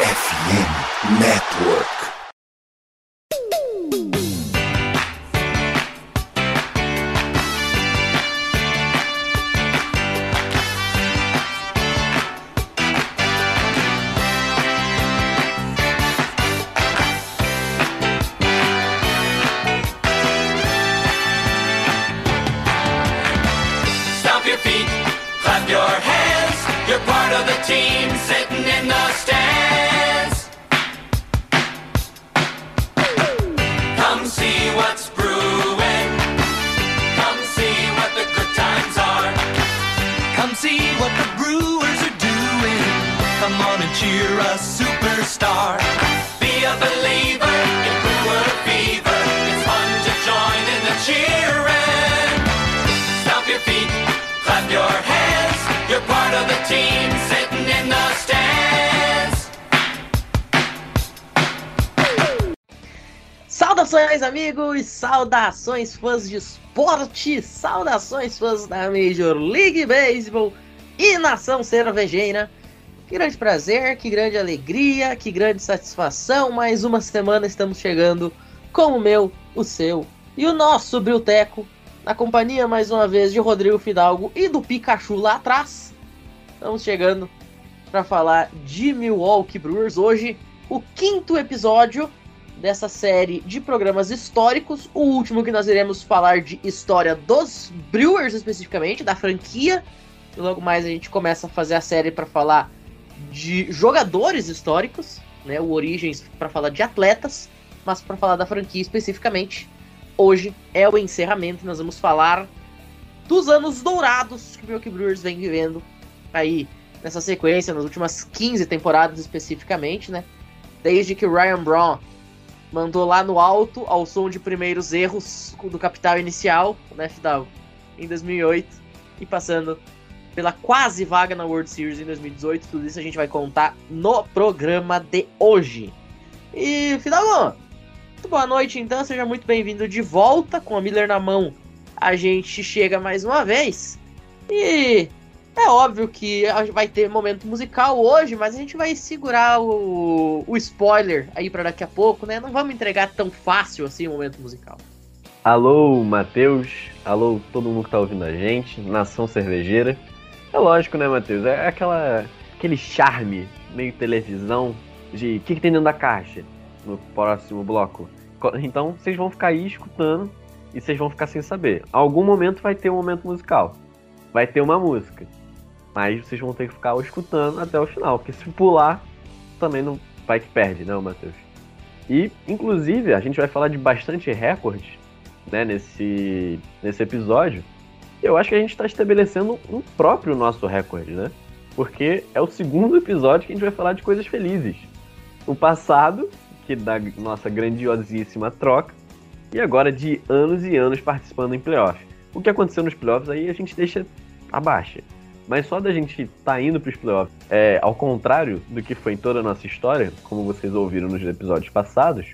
FM Network. Saudações, fãs de esporte! Saudações, fãs da Major League Baseball e nação cervejeira! Que grande prazer, que grande alegria, que grande satisfação! Mais uma semana estamos chegando com o meu, o seu e o nosso Brilteco, na companhia mais uma vez de Rodrigo Fidalgo e do Pikachu lá atrás. Estamos chegando para falar de Milwaukee Brewers hoje, o quinto episódio dessa série de programas históricos. O último que nós iremos falar de história dos Brewers especificamente, da franquia. E logo mais a gente começa a fazer a série para falar de jogadores históricos, né? O Origens para falar de atletas, mas para falar da franquia especificamente. Hoje é o encerramento, nós vamos falar dos anos dourados que o Milwaukee Brewers vem vivendo aí nessa sequência, nas últimas 15 temporadas especificamente, né? Desde que Ryan Braun mandou lá no alto ao som de primeiros erros do capital inicial, né, Fidalgo, em 2008 e passando pela quase vaga na World Series em 2018. Tudo isso a gente vai contar no programa de hoje. E Fidalgo, muito boa noite então, seja muito bem-vindo de volta com a Miller na mão. A gente chega mais uma vez e é óbvio que vai ter momento musical hoje, mas a gente vai segurar o, o spoiler aí para daqui a pouco, né? Não vamos entregar tão fácil assim o momento musical. Alô, Matheus. Alô, todo mundo que tá ouvindo a gente. Nação Cervejeira. É lógico, né, Matheus? É aquela, aquele charme meio televisão de o que, que tem dentro da caixa no próximo bloco. Co- Então, vocês vão ficar aí escutando e vocês vão ficar sem saber. Algum momento vai ter um momento musical. Vai ter uma música. Mas vocês vão ter que ficar escutando até o final. Porque se pular, também não vai que perde, né, Matheus? E, inclusive, a gente vai falar de bastante recordes né, nesse, nesse episódio. Eu acho que a gente está estabelecendo um próprio nosso recorde, né? Porque é o segundo episódio que a gente vai falar de coisas felizes. O passado, que da nossa grandiosíssima troca, e agora de anos e anos participando em playoffs. O que aconteceu nos playoffs aí a gente deixa abaixo. Mas só da gente estar tá indo para os playoffs, é, ao contrário do que foi em toda a nossa história, como vocês ouviram nos episódios passados,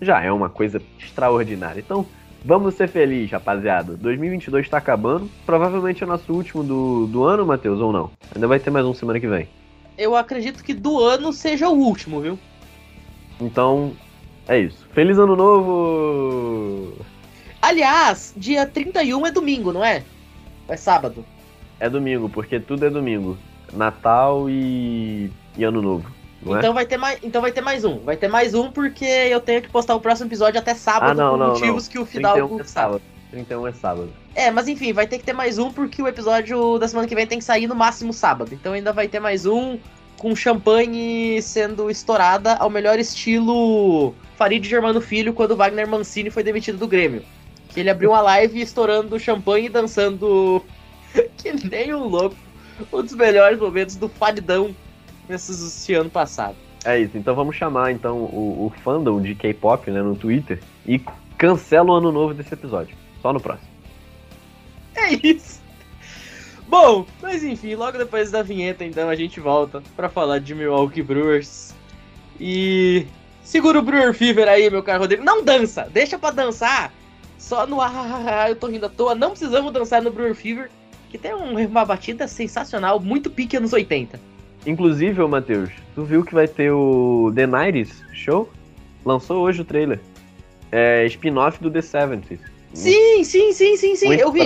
já é uma coisa extraordinária. Então, vamos ser felizes, rapaziada. 2022 está acabando. Provavelmente é o nosso último do, do ano, Matheus, ou não? Ainda vai ter mais um semana que vem. Eu acredito que do ano seja o último, viu? Então, é isso. Feliz ano novo! Aliás, dia 31 é domingo, não é? É sábado. É domingo, porque tudo é domingo. Natal e, e ano novo. É? Então vai ter mais, então vai ter mais um. Vai ter mais um porque eu tenho que postar o próximo episódio até sábado Ah, não, por não, motivos não. que o 31 Fidalgo é sabe. sábado. 31 é sábado. É, mas enfim, vai ter que ter mais um porque o episódio da semana que vem tem que sair no máximo sábado. Então ainda vai ter mais um com champanhe sendo estourada ao melhor estilo Farid Germano Filho quando Wagner Mancini foi demitido do Grêmio. Que ele abriu uma live estourando champanhe e dançando que nem um louco. Um dos melhores momentos do Faridão nesse ano passado. É isso, então vamos chamar então o, o fandom de K-pop né, no Twitter e cancela o ano novo desse episódio. Só no próximo. É isso. Bom, mas enfim, logo depois da vinheta, então, a gente volta pra falar de Milwaukee Brewers. E segura o Brewer Fever aí, meu caro Rodrigo. Não dança, deixa pra dançar só no ah, eu tô rindo à toa. Não precisamos dançar no Brewer Fever, que tem um- uma batida sensacional, muito pique anos 80. Inclusive, ô Matheus, tu viu que vai ter o The Nights Show? Lançou hoje o trailer. É spin-off do The 70s. Sim, sim, sim, sim, sim. Muito Eu vi.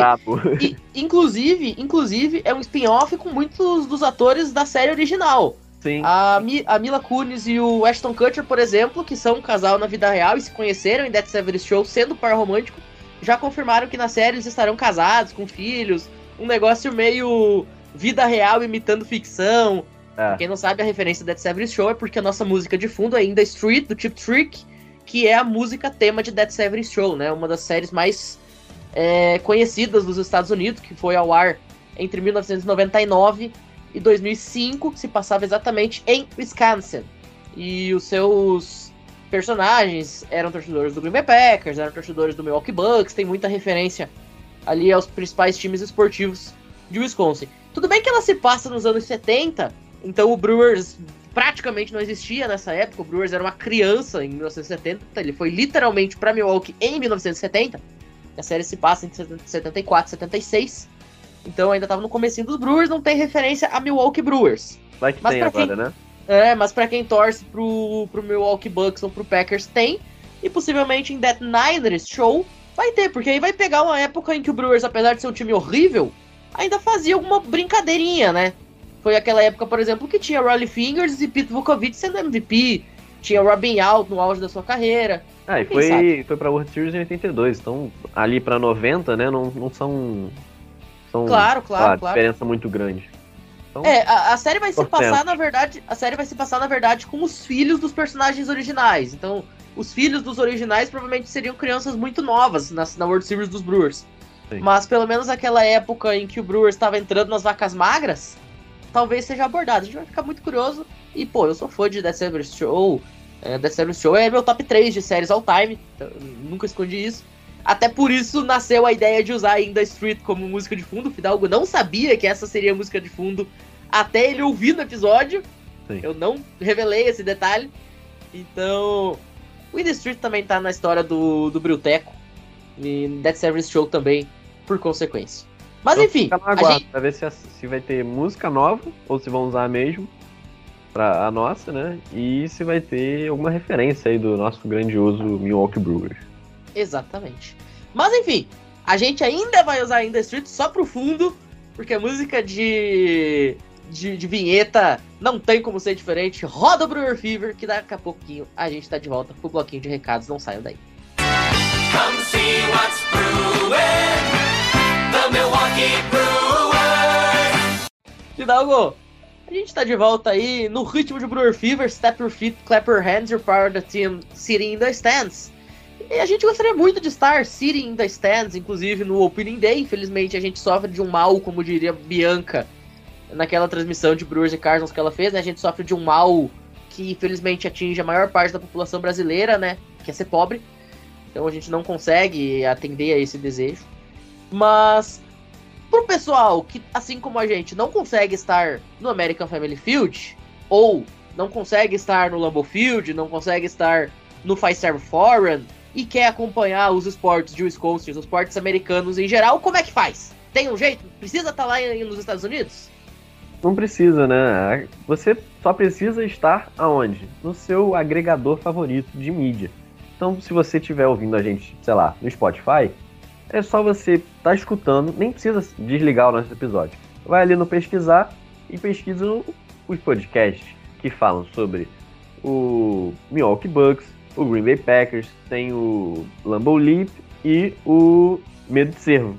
E, inclusive, inclusive, é um spin-off com muitos dos atores da série original. Sim. A, Mi- a Mila Kunis e o Ashton Kutcher, por exemplo, que são um casal na vida real e se conheceram em Dead Severus Show sendo par romântico, já confirmaram que na série eles estarão casados, com filhos, um negócio meio vida real imitando ficção. É. Quem não sabe, a referência Dead Severus Show é porque a nossa música de fundo é In The Street, do Chip Trick, que é a música tema de Dead Severus Show, né? Uma das séries mais é, conhecidas dos Estados Unidos, que foi ao ar entre 1999 e 2005, que se passava exatamente em Wisconsin. E os seus personagens eram torcedores do Green Bay Packers, eram torcedores do Milwaukee Bucks, tem muita referência ali aos principais times esportivos de Wisconsin. Tudo bem que ela se passa nos anos 70, então o Brewers praticamente não existia nessa época, o Brewers era uma criança em 1970, ele foi literalmente para Milwaukee em 1970. A série se passa em 74, 76. Então ainda tava no comecinho dos Brewers, não tem referência a Milwaukee Brewers. Vai que Mas tem pra quem- agora, né? É, mas pra quem torce pro, pro Milwaukee Bucks ou pro Packers tem. E possivelmente em That Niners Show vai ter, porque aí vai pegar uma época em que o Brewers, apesar de ser um time horrível, ainda fazia alguma brincadeirinha, né? Foi aquela época, por exemplo, que tinha Rolly Fingers e Pete Vukovic sendo MVP, tinha Robin Out no auge da sua carreira. Ah, e foi, sabe? foi pra World Series em 82, então ali pra 90, né, não, não são... são Claro, lá, claro, claro. diferença muito grande. Então, É, a, a série vai se passar, na verdade, a série vai se passar, na verdade, com os filhos dos personagens originais. Então, os filhos dos originais provavelmente seriam crianças muito novas na, na World Series dos Brewers. Sim. Mas pelo menos aquela época em que o Brewers estava entrando nas vacas magras, talvez seja abordado. A gente vai ficar muito curioso. E, pô, eu sou fã de Death Severus Show. É, Severus Show é meu top 3 de séries all time. então, nunca escondi isso. Até por isso nasceu a ideia de usar In The Street como música de fundo. O Fidalgo não sabia que essa seria a música de fundo até ele ouvir no episódio. Sim. Eu não revelei esse detalhe. Então, o In The Street também tá na história do, do Brilteco. E Dead Service Show também, por consequência. Mas então enfim, fica no a aguardo gente, pra ver se, se vai ter música nova, ou se vão usar mesmo pra a nossa, né? E se vai ter alguma referência aí do nosso grandioso Milwaukee Brewers. Exatamente. Mas enfim, a gente ainda vai usar In The Street só pro fundo, porque a música de, de, de vinheta não tem como ser diferente. Roda o Brewer Fever, que daqui a pouquinho a gente tá de volta pro bloquinho de recados, não saiam daí. Come see what's brewing. The Milwaukee Brewers. Fidalgo, a gente tá de volta aí no ritmo de Brewer Fever, Step Your Feet, Clap Your Hands, You're Part of the Team, Sitting in the Stands. E a gente gostaria muito de estar sitting in the stands, inclusive no Opening Day. Infelizmente a gente sofre de um mal, como diria Bianca, naquela transmissão de Brewers e Cardinals que ela fez, né? A gente sofre de um mal que infelizmente atinge a maior parte da população brasileira, né? Que é ser pobre. Então a gente não consegue atender a esse desejo. Mas pro pessoal que, assim como a gente, não consegue estar no American Family Field, ou não consegue estar no Lambeau Field, não consegue estar no Star Forum, e quer acompanhar os esportes de Wisconsin, os esportes americanos em geral, como é que faz? Tem um jeito? Precisa estar lá em- nos Estados Unidos? Não precisa, né? Você só precisa estar aonde? No seu agregador favorito de mídia. Então, se você estiver ouvindo a gente, sei lá, no Spotify, é só você estar tá escutando, nem precisa desligar o nosso episódio. Vai ali no pesquisar e pesquisa os podcasts que falam sobre o Milwaukee Bucks, o Green Bay Packers, tem o Lambeau Leap e o Medo de Cervo.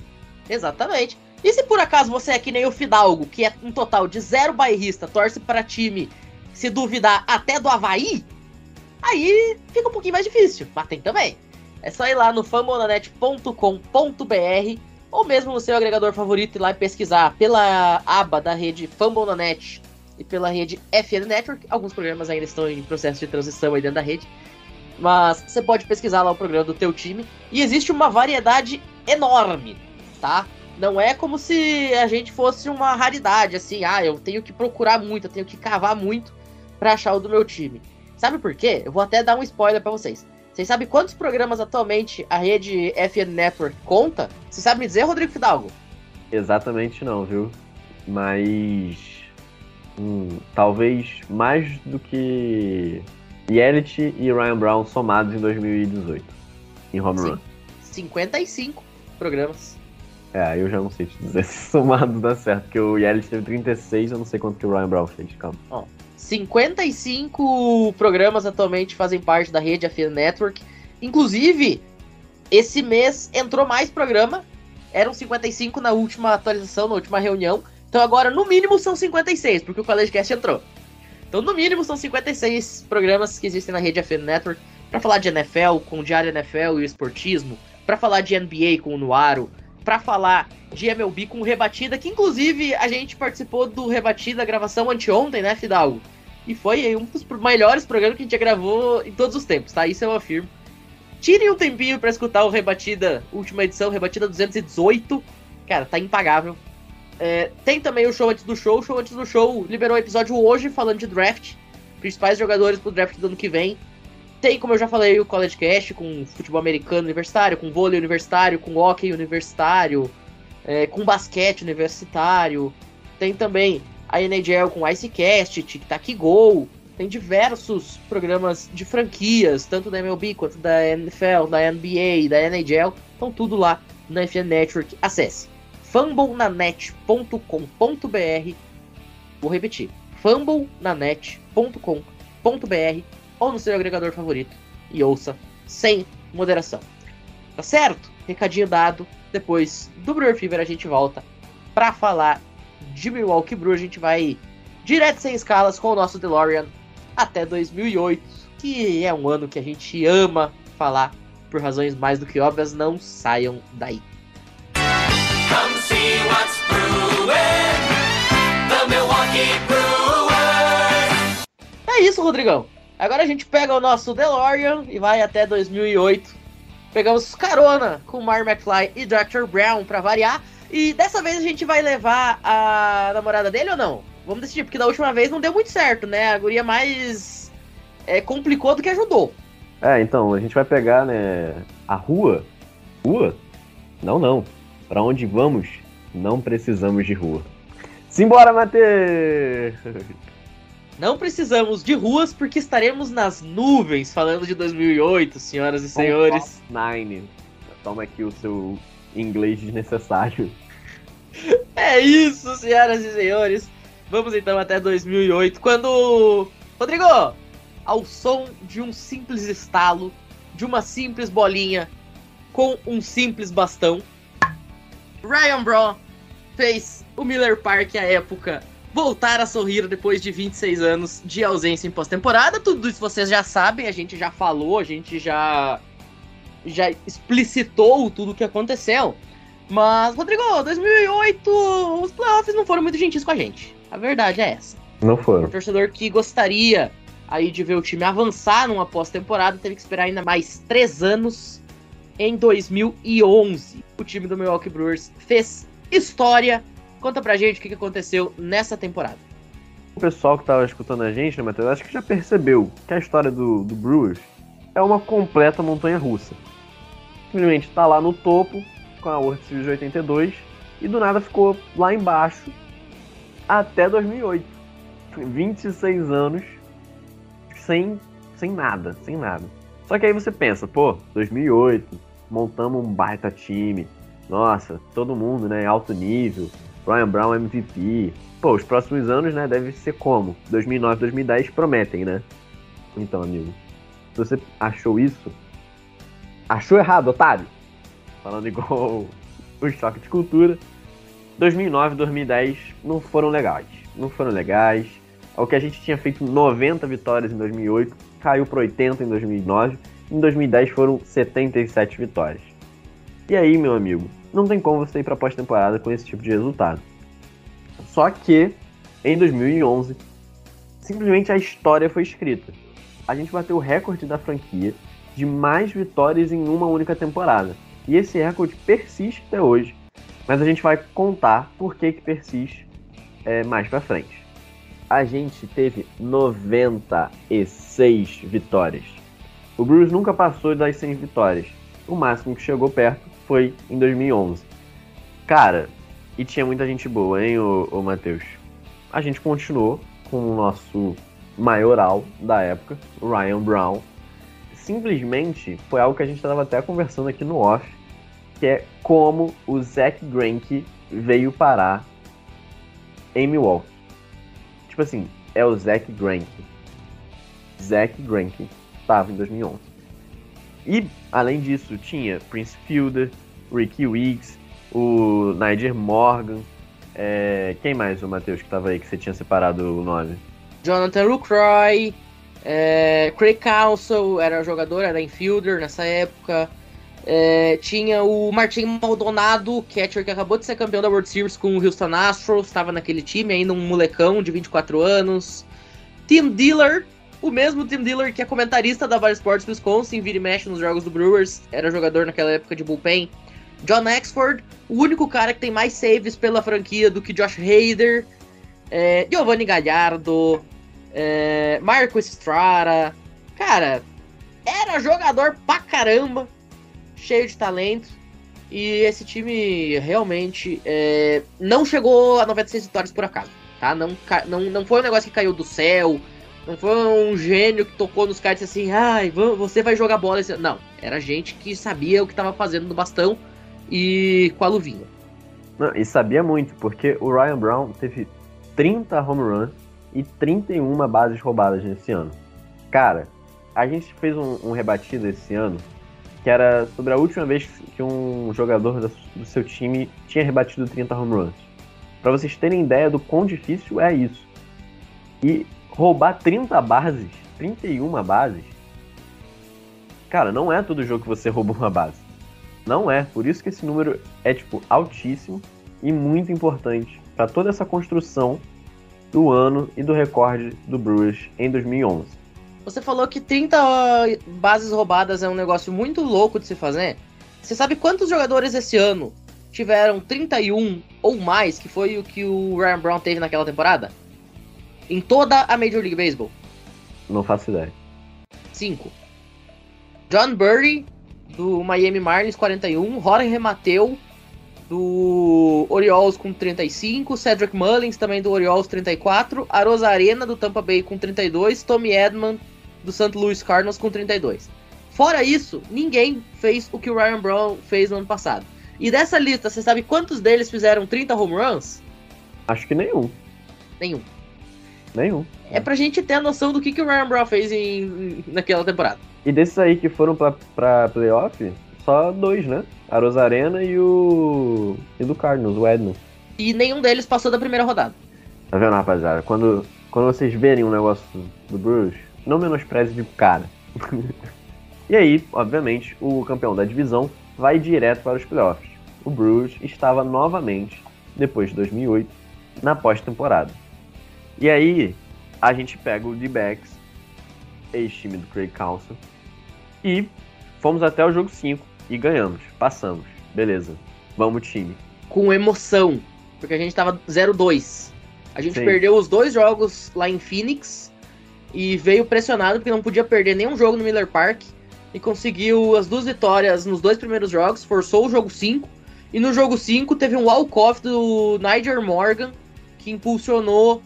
Exatamente. E se por acaso você é que nem o Fidalgo, que é um total de zero bairrista, torce para time, se duvidar, até do Havaí, aí fica um pouquinho mais difícil. Mas tem também. É só ir lá no fambonanet.com.br ou mesmo no seu agregador favorito ir lá e pesquisar pela aba da rede Fambonanet e pela rede FN Network. Alguns programas ainda estão em processo de transição aí dentro da rede. Mas você pode pesquisar lá o programa do teu time. E existe uma variedade enorme, tá? Não é como se a gente fosse uma raridade, assim, ah, eu tenho que procurar muito, eu tenho que cavar muito pra achar o do meu time. Sabe por quê? Eu vou até dar um spoiler pra vocês. Vocês sabem quantos programas atualmente a rede FN Network conta? Você sabe me dizer, Rodrigo Fidalgo? Exatamente não, viu? Mas. Hum, talvez mais do que Yelich e Ryan Brown somados em 2018 em home Sim. run. 55 programas. É, eu já não sei te dizer se somado dá certo, porque o Yelich teve 36, eu não sei quanto que o Ryan Brown fez, calma. 55 programas atualmente fazem parte da rede AFN Network. Inclusive, esse mês entrou mais programa. Eram 55 na última atualização, na última reunião. Então agora, no mínimo, são 56, porque o CollegeCast entrou. Então, no mínimo, são 56 programas que existem na rede AFN Network para falar de NFL, com o Diário NFL e o Esportismo, para falar de NBA com o Nuaro, para falar de MLB com o Rebatida, que inclusive a gente participou do Rebatida gravação anteontem, né, Fidalgo? E foi um dos melhores programas que a gente já gravou em todos os tempos, tá? Isso eu afirmo. Tirem um tempinho pra escutar o Rebatida, última edição, Rebatida 218. Cara, tá impagável. É, tem também o show antes do show. O show antes do show liberou um episódio hoje falando de draft. Principais jogadores pro draft do ano que vem. Tem, como eu já falei, o College Cast com futebol americano universitário, com vôlei universitário, com hockey universitário, é, com basquete universitário. Tem também a NHL com Icecast, Tic Tac Go. Tem diversos programas de franquias, tanto da MLB quanto da NFL, da NBA, da NHL. Estão tudo lá na FN Network. Acesse fumblenanet.com.br Vou repetir, fumblenanet.com.br ou no seu agregador favorito e ouça sem moderação. Tá certo? Recadinho dado. Depois do Brewer Fever a gente volta para falar de Milwaukee Brew. A gente vai direto sem escalas com o nosso DeLorean até 2008, que é um ano que a gente ama falar por razões mais do que óbvias. Não saiam daí. Come see what's brewing. The Milwaukee Brewers. É isso, Rodrigão. Agora a gente pega o nosso DeLorean e vai até 2008. Pegamos carona com Mark McFly e Dr. Brown pra variar. E dessa vez a gente vai levar a namorada dele ou não? Vamos decidir, porque da última vez não deu muito certo, né? A guria mais é, complicou do que ajudou. É, então, a gente vai pegar, né, a rua. Rua? Não, não. Pra onde vamos, não precisamos de rua. Simbora, Matheus! Não precisamos de ruas porque estaremos nas nuvens falando de 2008, senhoras e senhores. Nine. Toma aqui o seu inglês desnecessário. É isso, senhoras e senhores. Vamos então até 2008, quando. Rodrigo! Ao som de um simples estalo, de uma simples bolinha com um simples bastão, Ryan Braun fez o Miller Park à época voltar a sorrir depois de 26 anos de ausência em pós-temporada. Tudo isso vocês já sabem, a gente já falou, a gente já já explicitou tudo o que aconteceu. Mas, Rodrigo, 2008, os playoffs não foram muito gentis com a gente. A verdade é essa. Não O foram. torcedor que gostaria aí de ver o time avançar numa pós-temporada teve que esperar ainda mais três anos. Em 2011, o time do Milwaukee Brewers fez história. Conta pra gente o que aconteceu nessa temporada. O pessoal que tava escutando a gente, né, Matheus, acho que já percebeu que a história do, do Brewers é uma completa montanha russa. Simplesmente tá lá no topo com a World Series de 82 e do nada ficou lá embaixo até 2008. 26 anos sem, sem nada, sem nada. Só que aí você pensa, pô, 2008, montamos um baita time, nossa, todo mundo, né, alto nível, Ryan Brown MVP. Pô, os próximos anos, né, deve ser como? 2009, 2010 prometem, né? Então, amigo, se você achou isso, achou errado, otário. Falando igual o choque de cultura. 2009, 2010 não foram legais. Não foram legais. O que a gente tinha feito 90 vitórias em 2008 caiu para 80 em 2009. Em 2010 foram 77 vitórias. E aí, meu amigo, não tem como você ir para pós-temporada com esse tipo de resultado. Só que em 2011, simplesmente a história foi escrita. A gente bateu o recorde da franquia de mais vitórias em uma única temporada. E esse recorde persiste até hoje. Mas a gente vai contar por que, que persiste é, mais pra frente. A gente teve 96 vitórias. O Brewers nunca passou das 100 vitórias. O máximo que chegou perto foi em 2011. Cara, e tinha muita gente boa, hein, ô, ô Matheus? A gente continuou com o nosso maioral da época, Ryan Brown. Simplesmente foi algo que a gente estava até conversando aqui no off, que é como o Zach Greinke veio parar em Milwaukee. Tipo assim, é o Zach Greinke. Zach Greinke estava em 2011. E, além disso, tinha Prince Fielder, Ricky Weeks, o Niger Morgan. É... Quem mais, o Matheus, que estava aí, que você tinha separado o nome? Jonathan Lucroy, é, Craig Council era jogador, era infielder nessa época. É, tinha o Martin Maldonado, catcher que acabou de ser campeão da World Series com o Houston Astros, estava naquele time, ainda um molecão de 24 anos. Tim Dillard, o mesmo Tim Dillard que é comentarista da Vale Sports Wisconsin, vira e mexe nos jogos do Brewers, era jogador naquela época de bullpen. John Exford, o único cara que tem mais saves pela franquia do que Josh Hader. É, Giovanni Gallardo, é, Marco Estrada. Cara, era jogador pra caramba, cheio de talento. E esse time realmente é, não chegou a 96 vitórias por acaso. Tá? Não, não, não foi um negócio que caiu do céu. Não foi um gênio que tocou nos disse assim: ai, você vai jogar bola. Não, era gente que sabia o que estava fazendo no bastão e com a luvinha. Não, e sabia muito, porque o Ryan Brown teve 30 home runs e 31 bases roubadas nesse ano. Cara, a gente fez um, um rebatido esse ano que era sobre a última vez que um jogador do seu time tinha rebatido 30 home runs. Para vocês terem ideia do quão difícil é isso. E roubar 30 bases, 31 bases, cara, não é todo jogo que você rouba uma base. Não é, por isso que esse número é tipo altíssimo e muito importante para toda essa construção do ano e do recorde do Brewers em 2011. Você falou que 30 bases roubadas é um negócio muito louco de se fazer. Você sabe quantos jogadores esse ano tiveram 31 ou mais, que foi o que o Ryan Brown teve naquela temporada? Em toda a Major League Baseball? Não faço ideia. 5. John Burry, do Miami Marlins, 41. Jorge Mateu, do Orioles com 35, Cedric Mullins também do Orioles 34, Arosa Arena do Tampa Bay com 32, Tommy Edman do St. Louis Cardinals com 32. Fora isso, ninguém fez o que o Ryan Brown fez no ano passado. E dessa lista, você sabe quantos deles fizeram 30 home runs? Acho que nenhum. Nenhum. Nenhum. É pra gente ter a noção do que, que o Ryan Brown fez em, naquela temporada. E desses aí que foram pra, pra playoff, só dois, né? A Rosarena e o. e do Cardinals, o Edno. E nenhum deles passou da primeira rodada. Tá vendo, rapaziada? Quando, quando vocês verem um negócio do Bruce, não menospreze de cara. e aí, obviamente, o campeão da divisão vai direto para os playoffs. O Bruce estava novamente, depois de 2008, na pós-temporada. E aí, a gente pega o D-Backs, ex-time do Craig Council, e fomos até o jogo 5 e ganhamos, passamos. Beleza. Vamos, time. Com emoção, porque a gente tava 0-2. A gente Sim. perdeu os dois jogos lá em Phoenix e veio pressionado porque não podia perder nenhum jogo no Miller Park e conseguiu as duas vitórias nos dois primeiros jogos, forçou o jogo 5 e no jogo 5 teve um walk-off do Niger Morgan que impulsionou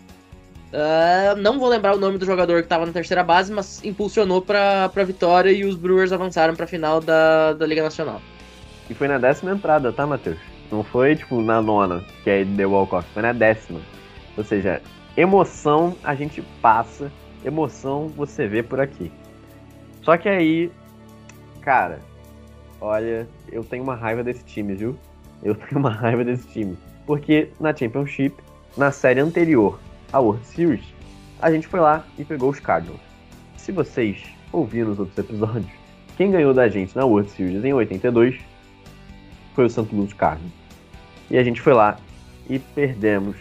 Uh, não vou lembrar o nome do jogador que estava na terceira base, mas impulsionou para a vitória e os Brewers avançaram para a final da, da Liga Nacional. E foi na décima entrada, tá, Matheus? Não foi tipo na nona, que aí deu walk-off, foi na décima. Ou seja, emoção a gente passa, emoção você vê por aqui. Só que aí, cara, olha, eu tenho uma raiva desse time, viu? Eu tenho uma raiva desse time. Porque na Championship, na série anterior, a World Series, a gente foi lá e pegou os Cardinals. Se vocês ouviram os outros episódios, quem ganhou da gente na World Series em 82 foi o St. Louis Cardinals. E a gente foi lá e perdemos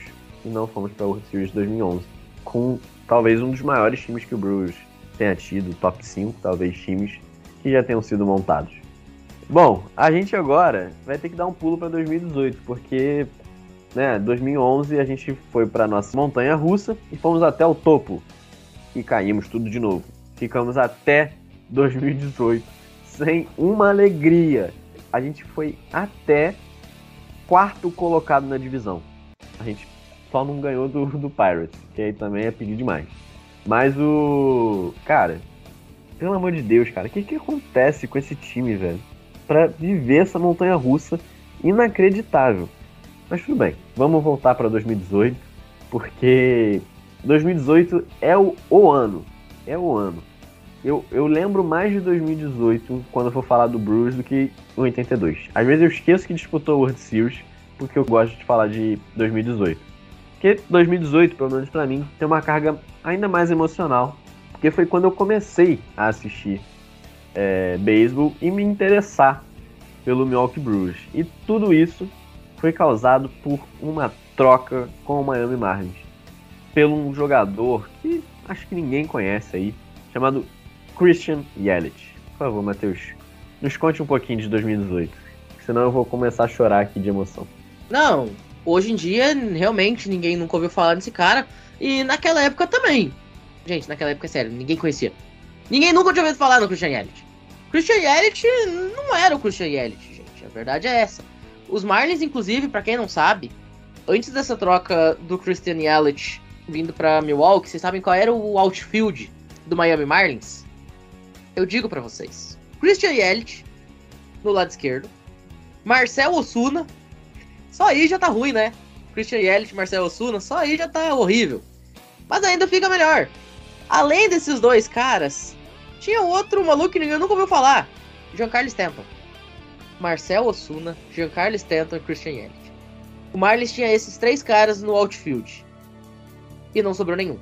e não fomos para a World Series 2011 com talvez um dos maiores times que o Brewers tenha tido, top 5 talvez times que já tenham sido montados. Bom, a gente agora vai ter que dar um pulo para 2018, porque né, 2011 a gente foi para nossa montanha russa e fomos até o topo e caímos tudo de novo. Ficamos até 2018 sem uma alegria. A gente foi até quarto colocado na divisão. A gente só não ganhou do, do Pirates, que aí também é pedir demais. Mas o. Cara, pelo amor de Deus, cara, o que, que acontece com esse time, velho? Pra viver essa montanha russa inacreditável. Mas tudo bem, vamos voltar para 2018, porque 2018 é o, o ano. É o ano. Eu, eu lembro mais de 2018 quando eu for falar do Bruce do que 82. Às vezes eu esqueço que disputou World Series, porque eu gosto de falar de 2018. Porque 2018, pelo menos pra mim, tem uma carga ainda mais emocional, porque foi quando eu comecei a assistir é, beisebol e me interessar pelo Milwaukee Brewers. E tudo isso foi causado por uma troca com o Miami Marlins. Pelo um jogador que acho que ninguém conhece aí, chamado Christian Yelich. Por favor, Matheus, nos conte um pouquinho de 2018, senão eu vou começar a chorar aqui de emoção. Não, hoje em dia realmente ninguém nunca ouviu falar desse cara, e naquela época também. Gente, naquela época, é sério, ninguém conhecia. Ninguém nunca tinha ouvido falar no Christian Yelich. Christian Yelich não era o Christian Yelich, gente. A verdade é essa. Os Marlins, inclusive, para quem não sabe, antes dessa troca do Christian Yelich vindo para Milwaukee, vocês sabem qual era o outfield do Miami Marlins? Eu digo para vocês. Christian Yelich no lado esquerdo, Marcel Osuna. Só aí já tá ruim, né? Christian Yelich, Marcel Osuna, só aí já tá horrível. Mas ainda fica melhor. Além desses dois caras, tinha outro maluco que ninguém nunca ouviu falar. Giancarlo Stanton. Marcel Osuna, Giancarlo Stanton e Christian Yelich. O Marlins tinha esses três caras no outfield. E não sobrou nenhum.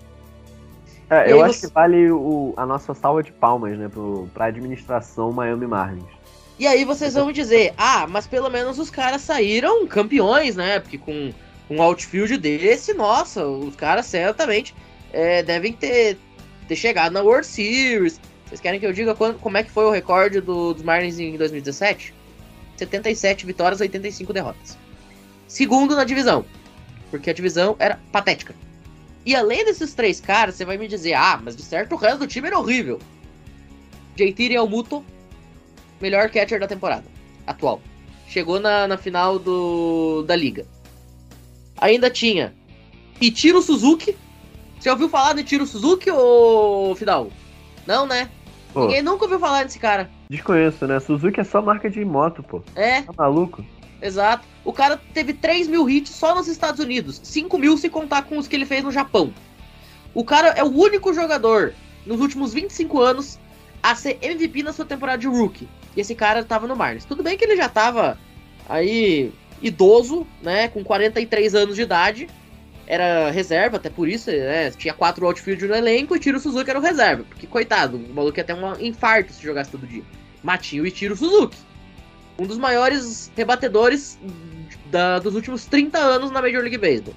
É, eu acho você... que vale o, a nossa salva de palmas, né, pro, pra administração Miami Marlins. E aí vocês vão dizer, ah, mas pelo menos os caras saíram campeões, né? Porque com um outfield desse, nossa, os caras certamente é, devem ter, ter chegado na World Series. Vocês querem que eu diga quando, como é que foi o recorde do, dos Marlins em 2017? 77 vitórias, 85 derrotas. Segundo na divisão, porque a divisão era patética. E além desses três caras, você vai me dizer, ah, mas de certo o resto do time era horrível. JT Realmuto, melhor catcher da temporada atual. Chegou na, na final do, da liga. Ainda tinha Itiro Suzuki. Você ouviu falar do Itiro Suzuki ou Fidal? Não, né? Pô. Ninguém nunca ouviu falar desse cara. Desconheço, né? Suzuki é só marca de moto, pô. É. Tá maluco? Exato. O cara teve 3 mil hits só nos Estados Unidos. 5 mil se contar com os que ele fez no Japão. O cara é o único jogador nos últimos 25 anos a ser MVP na sua temporada de rookie. E esse cara tava no Marlins. Tudo bem que ele já tava aí idoso, né, com 43 anos de idade. Era reserva, até por isso, né, tinha quatro outfield no elenco e Tiro Suzuki era o reserva. Porque, coitado, o maluco ia ter um infarto se jogasse todo dia. Matinho e Tiro Suzuki. Um dos maiores rebatedores da, dos últimos 30 anos na Major League Baseball.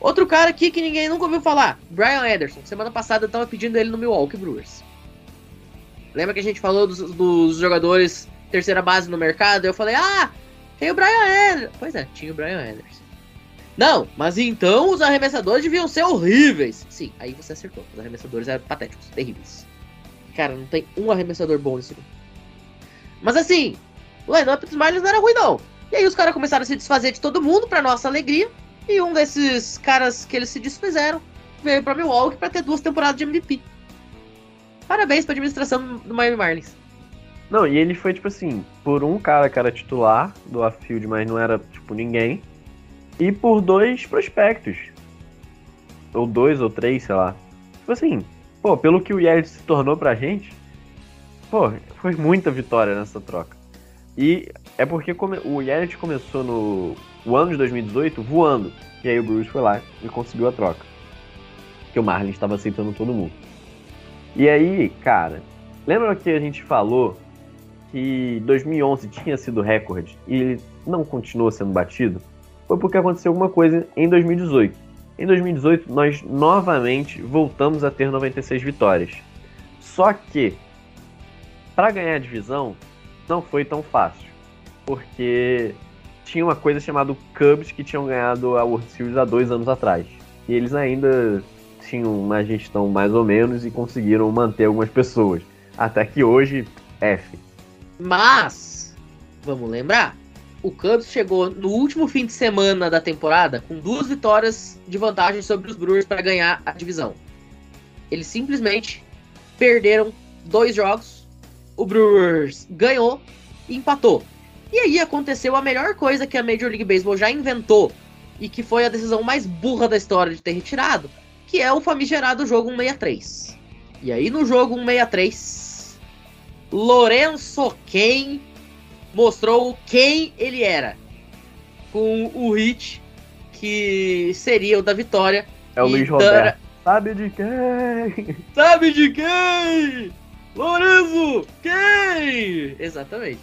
Outro cara aqui que ninguém nunca ouviu falar, Brian Anderson. Semana passada eu tava pedindo ele no Milwaukee Brewers. Lembra que a gente falou dos, dos jogadores terceira base no mercado? Eu falei, ah, tem o Brian Anderson. Pois é, tinha o Brian Anderson. Não, mas então os arremessadores deviam ser horríveis. Sim, aí você acertou. Os arremessadores eram patéticos, terríveis. Cara, não tem um arremessador bom nesse grupo. Mas assim, o lineup dos Marlins não era ruim, não. E aí os caras começaram a se desfazer de todo mundo, pra nossa alegria. E um desses caras que eles se desfizeram veio pra Milwaukee pra ter duas temporadas de MVP. Parabéns pra administração do Miami Marlins. Não, e ele foi, tipo assim, por um cara que era titular do Afield, mas não era, tipo, ninguém. E por dois prospectos. Ou dois ou três, sei lá. Tipo assim, pô, pelo que o Yelich se tornou pra gente, pô, foi muita vitória nessa troca. E é porque o Yelich começou no o ano de 2018 voando. E aí o Bruce foi lá e conseguiu a troca. Que o Marlin estava aceitando todo mundo. E aí, cara, lembra que a gente falou que 2011 tinha sido recorde e ele não continuou sendo batido? Foi porque aconteceu alguma coisa em 2018. Em 2018, nós novamente voltamos a ter 96 vitórias. Só que, para ganhar a divisão, não foi tão fácil, porque tinha uma coisa chamada Cubs que tinham ganhado a World Series há dois anos atrás. E eles ainda tinham uma gestão mais ou menos e conseguiram manter algumas pessoas. Até que hoje, F. Mas, vamos lembrar, o Cubs chegou no último fim de semana da temporada com duas vitórias de vantagem sobre os Brewers para ganhar a divisão. Eles simplesmente perderam dois jogos, o Brewers ganhou e empatou. E aí aconteceu a melhor coisa que a Major League Baseball já inventou e que foi a decisão mais burra da história de ter retirado, que é o famigerado jogo 163. E aí no jogo 163, Lorenzo Ken mostrou quem ele era. Com o hit que seria o da vitória. É o Luiz Roberto. Sabe de quem? Sabe de quem? Lorenzo quem? Exatamente.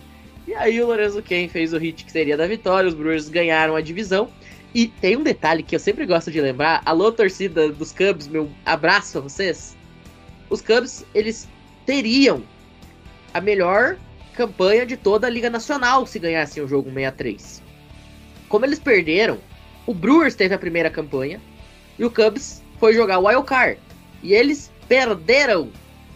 E aí o Lorenzo quem fez o hit que seria da vitória, os Brewers ganharam a divisão. E tem um detalhe que eu sempre gosto de lembrar. Alô, torcida dos Cubs, meu abraço a vocês. Os Cubs, eles teriam a melhor campanha de toda a Liga Nacional se ganhassem o jogo 63. Como eles perderam, o Brewers teve a primeira campanha e o Cubs foi jogar o Wild Card. E eles perderam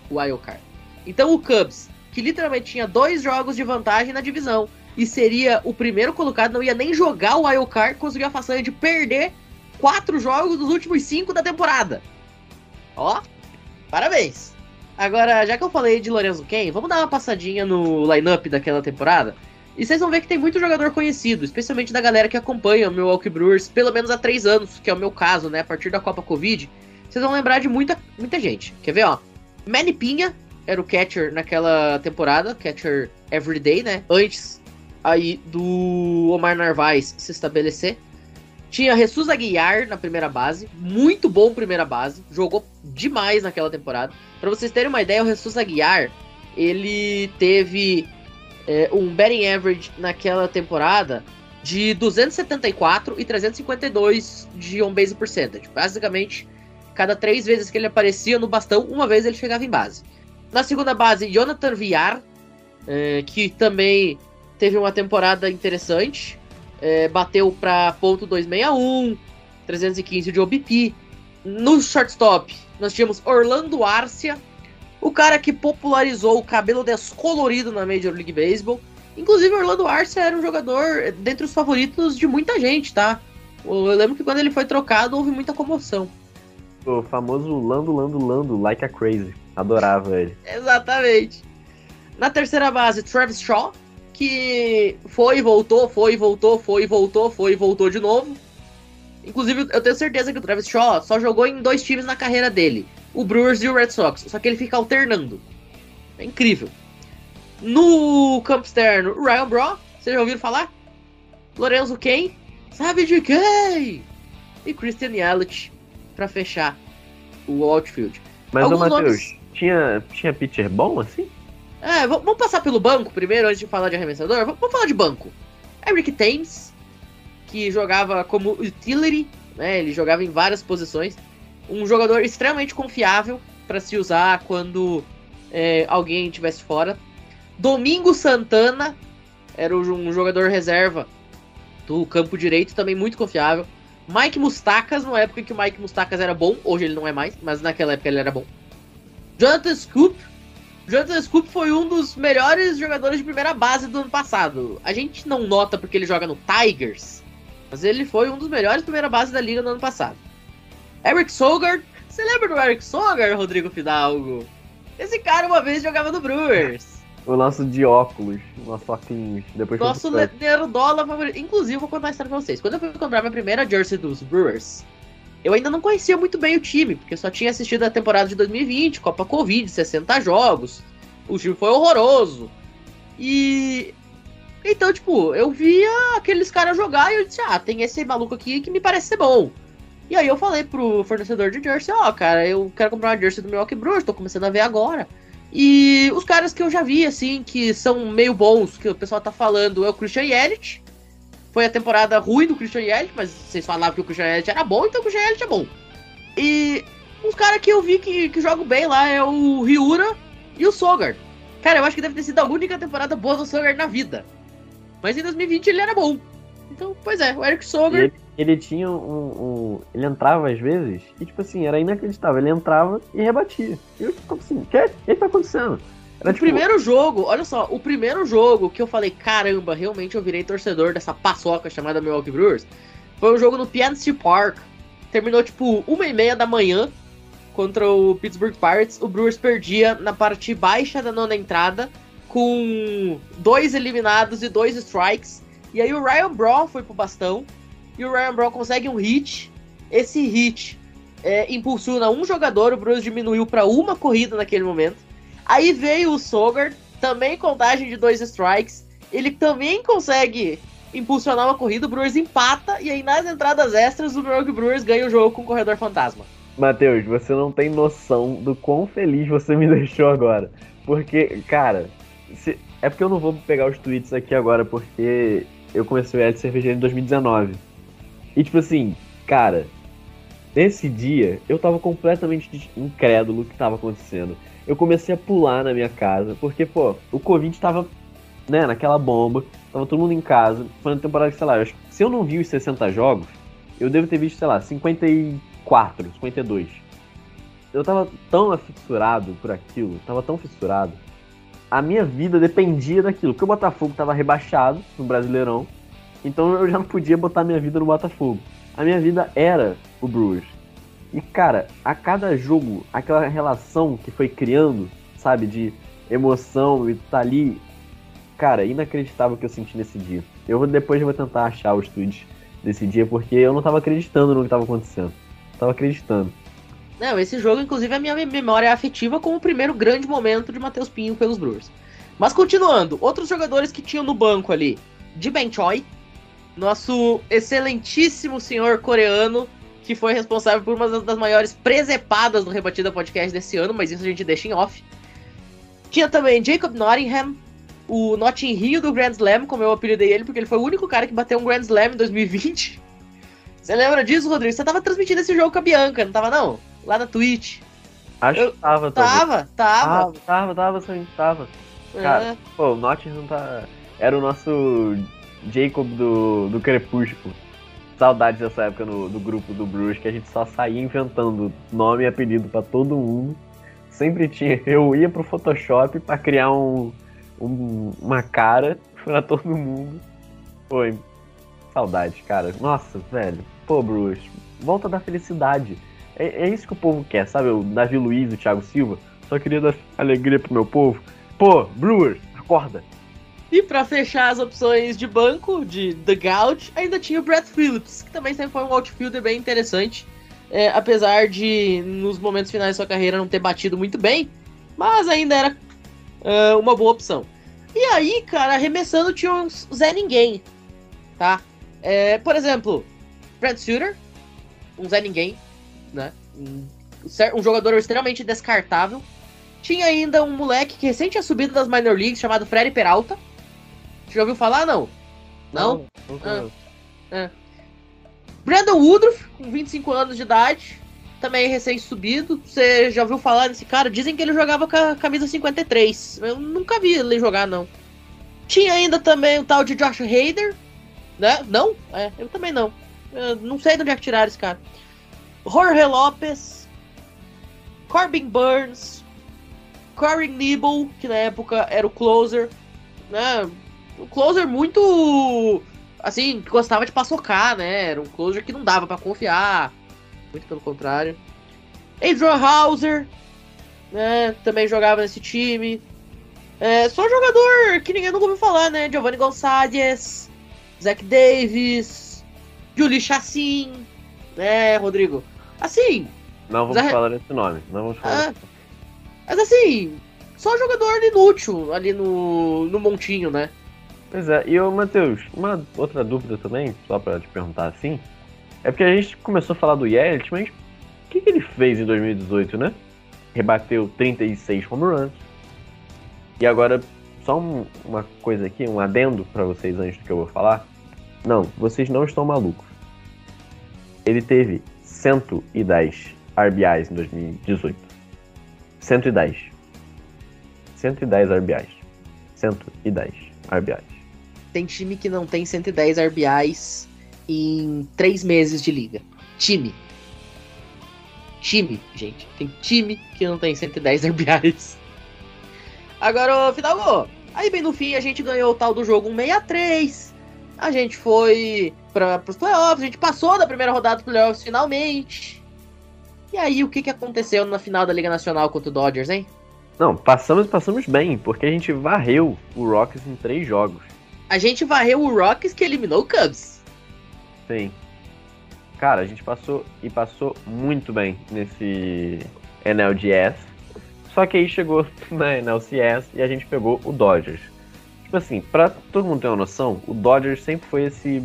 o Wild Card. Então o Cubs, que literalmente tinha dois jogos de vantagem na divisão e seria o primeiro colocado, não ia nem jogar o Wild Card, conseguiu a façanha de perder quatro jogos dos últimos cinco da temporada. Ó, parabéns! Agora, já que eu falei de Lorenzo Ken, vamos dar uma passadinha no lineup daquela temporada. E vocês vão ver que tem muito jogador conhecido, especialmente da galera que acompanha o Milwaukee Brewers pelo menos há três anos, que é o meu caso, né? A partir da Copa Covid, vocês vão lembrar de muita, muita gente. Quer ver, ó? Manny Pinha era o catcher naquela temporada, catcher everyday, né? Antes aí do Omar Narvaez se estabelecer. Tinha Jesus Aguiar na primeira base, muito bom primeira base, jogou demais naquela temporada. Pra vocês terem uma ideia, o Jesus Aguiar, ele teve é, um batting average naquela temporada de 274 e 352 de on-base percentage. Basicamente, cada três vezes que ele aparecia no bastão, uma vez ele chegava em base. Na segunda base, Jonathan Villar, é, que também teve uma temporada interessante. É, bateu para ponto 261, 315 de OBP. No shortstop, nós tínhamos Orlando Arcia, o cara que popularizou o cabelo descolorido na Major League Baseball. Inclusive, Orlando Arcia era um jogador dentre os favoritos de muita gente, tá? Eu lembro que quando ele foi trocado, houve muita comoção. O famoso Lando, Lando, Lando, like a crazy. Adorava ele. Exatamente. Na terceira base, Travis Shaw, que foi e voltou, foi e voltou, foi e voltou, foi e voltou de novo. Inclusive, eu tenho certeza que o Travis Shaw só jogou em dois times na carreira dele: o Brewers e o Red Sox. Só que ele fica alternando. É incrível. No campo externo, o Ryan Braun, vocês já ouviram falar? Lorenzo quem? Sabe de quem? E Christian Yelich pra fechar o outfield. Mas, ô Alguns Matheus, nomes- tinha, tinha pitcher bom assim? É, vamos passar pelo banco primeiro, antes de falar de arremessador. Vamos falar de banco. Eric Thames, que jogava como utility, né? Ele jogava em várias posições. Um jogador extremamente confiável para se usar quando é, alguém estivesse fora. Domingo Santana era um jogador reserva do campo direito, também muito confiável. Mike Mustacas, na época em que o Mike Mustacas era bom, hoje ele não é mais, mas naquela época ele era bom. Jonathan Scoop, Jonathan Scoop foi um dos melhores jogadores de primeira base do ano passado. A gente não nota porque ele joga no Tigers, mas ele foi um dos melhores de primeira base da liga no ano passado. Eric Sogard, você lembra do Eric Sogard, Rodrigo Fidalgo? Esse cara uma vez jogava no Brewers. O nosso de óculos, nosso óculos. Depois Nosso pro- Nerdola favorito. Inclusive, vou contar a história pra vocês. Quando eu fui comprar minha primeira jersey dos Brewers, eu ainda não conhecia muito bem o time, porque eu só tinha assistido a temporada de 2020, Copa Covid, 60 jogos. O time foi horroroso. E. Então, tipo, eu via aqueles caras jogar e eu disse: ah, tem esse maluco aqui que me parece ser bom. E aí eu falei pro fornecedor de jersey: ó, cara, eu quero comprar uma jersey do Milwaukee Brewers, tô começando a ver agora. E os caras que eu já vi, assim, que são meio bons, que o pessoal tá falando, é o Christian Yelich. Foi a temporada ruim do Christian Yelich, mas vocês falavam que o Christian Yelich era bom, então o Christian Yelich é bom. E os caras que eu vi que, que jogam bem lá é o Ryura e o Sogard. Cara, eu acho que deve ter sido a única temporada boa do Sogard na vida. Mas em 2020 ele era bom. Então, pois é, o Eric Sogard. ele, ele tinha um, um- Ele entrava às vezes e, tipo assim, era inacreditável. Ele entrava e rebatia. E eu ficava assim, o que? Que tá acontecendo? Era o tipo, primeiro jogo, olha só, o primeiro jogo que eu falei, caramba, realmente eu virei torcedor dessa paçoca chamada Milwaukee Brewers, foi um jogo no PNC Park. Terminou tipo uma e meia da manhã contra o Pittsburgh Pirates. O Brewers perdia na parte baixa da nona entrada, com dois eliminados e dois strikes. E aí o Ryan Braun foi pro bastão, e o Ryan Braun consegue um hit. Esse hit é, impulsiona um jogador, o Brewers diminuiu para uma corrida naquele momento. Aí veio o Sogard, também contagem de dois strikes. Ele também consegue impulsionar uma corrida, o Brewers empata, e aí nas entradas extras o Milwaukee Brewers ganha o jogo com o corredor fantasma. Matheus, você não tem noção do quão feliz você me deixou agora. Porque, cara, se- é porque eu não vou pegar os tweets aqui agora, porque eu comecei o L Cervejeiro em 2019. E tipo assim, cara, nesse dia eu tava completamente incrédulo do que tava acontecendo. Eu comecei a pular na minha casa, porque, pô, o Covid tava, né, naquela bomba, tava todo mundo em casa. Foi uma temporada que, sei lá, eu se eu não vi os 60 jogos, eu devo ter visto, sei lá, 54, 52. Eu tava tão afissurado por aquilo, tava tão fissurado. A minha vida dependia daquilo, porque o Botafogo tava rebaixado no Brasileirão, então eu já não podia botar minha vida no Botafogo. A minha vida era o Brewers. E cara, a cada jogo, aquela relação que foi criando, sabe, de emoção e tá ali, cara, inacreditável o que eu senti nesse dia. Eu depois vou tentar achar os tweets desse dia, porque eu não tava acreditando no que tava acontecendo. Eu tava acreditando. Não, esse jogo, inclusive, é a minha memória afetiva como o primeiro grande momento de Matheus Pinho pelos Brewers. Mas continuando, outros jogadores que tinham no banco ali, de Ben Choi, nosso excelentíssimo senhor coreano, que foi responsável por uma das maiores presepadas do Rebatida Podcast desse ano, mas isso a gente deixa em off. Tinha também Jacob Nottingham, o Notting Rio do Grand Slam, como eu apelidei ele, porque ele foi o único cara que bateu um Grand Slam em 2020. Você lembra disso, Rodrigo? Você tava transmitindo esse jogo com a Bianca, não tava não? Lá na Twitch. Acho Eu- que tava. Tava, tava. Tava, tava, tava, sim, tava. É. cara. Pô, o Nottingham tá. Era o nosso Jacob do, do Crepúsculo. Saudades dessa época no, do grupo do Bruce, que a gente só saía inventando nome e apelido pra todo mundo. Sempre tinha. Eu ia pro Photoshop pra criar um, um- uma cara pra todo mundo. Foi. Saudades, cara. Nossa, velho. Pô, Bruce, volta da felicidade. É, é isso que o povo quer, sabe? O Davi Luiz, o Thiago Silva. Só queria dar alegria pro meu povo. Pô, Brewers, acorda. E pra fechar as opções de banco, de The Gouge, ainda tinha o Brett Phillips, que também sempre foi um outfielder bem interessante. É, apesar de, nos momentos finais de sua carreira, não ter batido muito bem, mas ainda era é, uma boa opção. E aí, cara, arremessando tinha uns Zé Ninguém, tá? É, por exemplo, Brad Suter, um Zé Ninguém, né? Um, um jogador extremamente descartável. Tinha ainda um moleque que recém tinha subido das minor leagues, chamado Freddy Peralta. Você já ouviu falar, não? Não? Nunca- Brandon Woodruff, com 25 anos de idade, também recém-subido. Você já ouviu falar desse cara? Dizem que ele jogava com a camisa 53. Eu nunca vi ele jogar, não. Tinha ainda também o tal de Josh Hader, né? Não? É, eu também não. Eu não sei de onde é que tiraram esse cara. Jorge Lopes, Corbin Burns, Corey Nibble, que na época era o closer, né? O closer muito assim, gostava de paçocar, né? Era um closer que não dava pra confiar. Muito pelo contrário. Adrian Hauser, né? Também jogava nesse time. É, só jogador que ninguém nunca ouviu falar, né? Giovanni Gonçalves, Zach Davis, Julie Chassin, né, Rodrigo? Assim, Não vamos Zé- falar desse nome. Não vamos falar. Ah, mas assim, só jogador inútil ali no, no montinho, né? Pois é, e ô Matheus, uma outra dúvida também, só pra te perguntar assim. É porque a gente começou a falar do Yelich, mas o que, que ele fez em 2018, né? Rebateu 36 home runs. E agora, só um- uma coisa aqui, um adendo pra vocês antes do que eu vou falar. Não, vocês não estão malucos. Ele teve 110 RBIs em 2018. 110. 110 RBIs. 110 RBIs. Tem time que não tem 110 RBIs em 3 meses de liga. Time. Time, gente. Tem time que não tem 110 RBIs. Agora, Fidalgo, aí bem no fim a gente ganhou o tal do jogo 163. A gente foi para os playoffs, a gente passou da primeira rodada dos playoffs finalmente. E aí, o que, que aconteceu na final da Liga Nacional contra o Dodgers, hein? Não, passamos passamos bem, porque a gente varreu o Rockies em três jogos. A gente varreu o Rockies que eliminou o Cubs. Sim. Cara, a gente passou e passou muito bem nesse NLDS. Só que aí chegou na NLCS e a gente pegou o Dodgers. Tipo assim, pra todo mundo ter uma noção, o Dodgers sempre foi esse,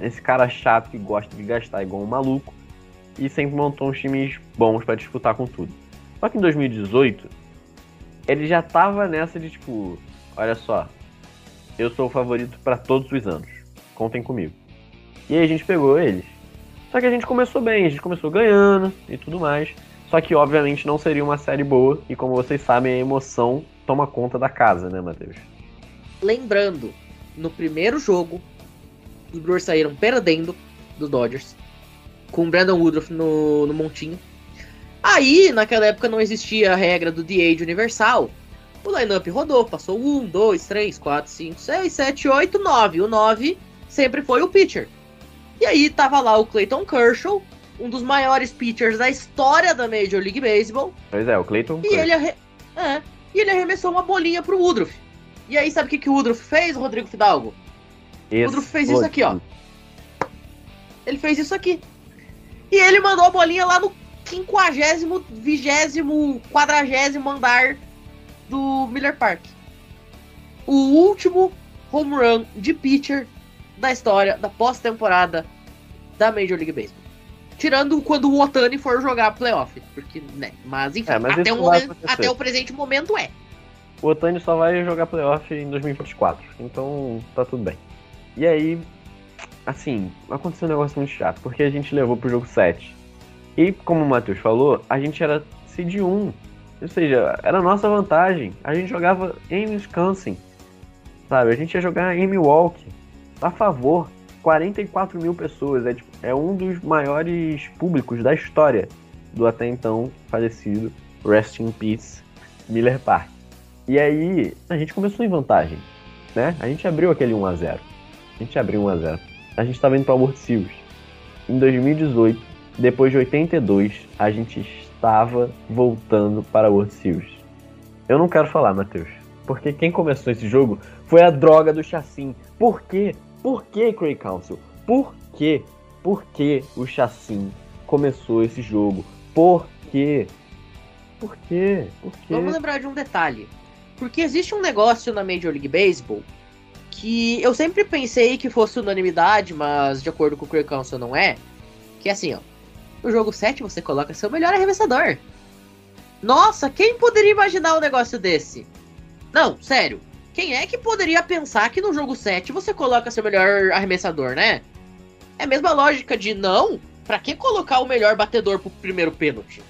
esse cara chato que gosta de gastar igual um maluco e sempre montou uns times bons para disputar com tudo. Só que em 2018, ele já tava nessa de tipo, olha só, eu sou o favorito para todos os anos, contem comigo. E aí a gente pegou eles. Só que a gente começou bem, a gente começou ganhando e tudo mais. Só que obviamente não seria uma série boa e como vocês sabem, a emoção toma conta da casa, né, Matheus? Lembrando, no primeiro jogo, os Brewers saíram perdendo dos Dodgers, com o Brandon Woodruff no, no montinho. Aí, naquela época, não existia a regra do DH universal. O lineup rodou, passou 1, 2, 3, 4, 5, 6, 7, 8, 9. O 9 sempre foi o pitcher. E aí tava lá o Clayton Kershaw, um dos maiores pitchers da história da Major League Baseball. Pois é, o Clayton. E ele, arre... é, e ele arremessou uma bolinha pro Woodruff. E aí, sabe o que, que o Woodruff fez, Rodrigo Fidalgo? O Woodruff fez isso aqui, ó. Ele fez isso aqui. E ele mandou a bolinha lá no 50, 20, 40 andar do Miller Park. O último home run de pitcher da história da pós-temporada da Major League Baseball. Tirando quando o Otani for jogar playoff. Porque, né? Mas enfim, É, mas até, o momento, até o presente momento é. O Otani só vai jogar playoff em 2024, então tá tudo bem. E aí, assim, aconteceu um negócio muito chato, porque a gente levou pro jogo 7. E como o Matheus falou, a gente era seed 1. Ou seja, era a nossa vantagem. A gente jogava em Wisconsin. Sabe? A gente ia jogar em Milwaukee. A favor. 44 mil pessoas. É, tipo, é um dos maiores públicos da história do até então falecido Rest in Peace Miller Park. E aí, a gente começou em vantagem, né? A gente abriu aquele 1 a 0. A gente abriu 1 a 0. A gente estava indo para World Series. Em 2018, depois de 82, a gente estava voltando para World Series. Eu não quero falar, Matheus, porque quem começou esse jogo foi a droga do chassim. Por quê? Por que, Craig Council? Por quê? Por que o chassim começou esse jogo? Por quê? Por quê? Por quê? Vamos lembrar de um detalhe. Porque existe um negócio na Major League Baseball que eu sempre pensei que fosse unanimidade, mas de acordo com o Craig Council não é. Que é assim, ó. No jogo 7 você coloca seu melhor arremessador. Nossa, quem poderia imaginar um negócio desse? Não, sério. Quem é que poderia pensar que no jogo 7 você coloca seu melhor arremessador, né? É a mesma lógica de não, pra que colocar o melhor batedor pro primeiro pênalti?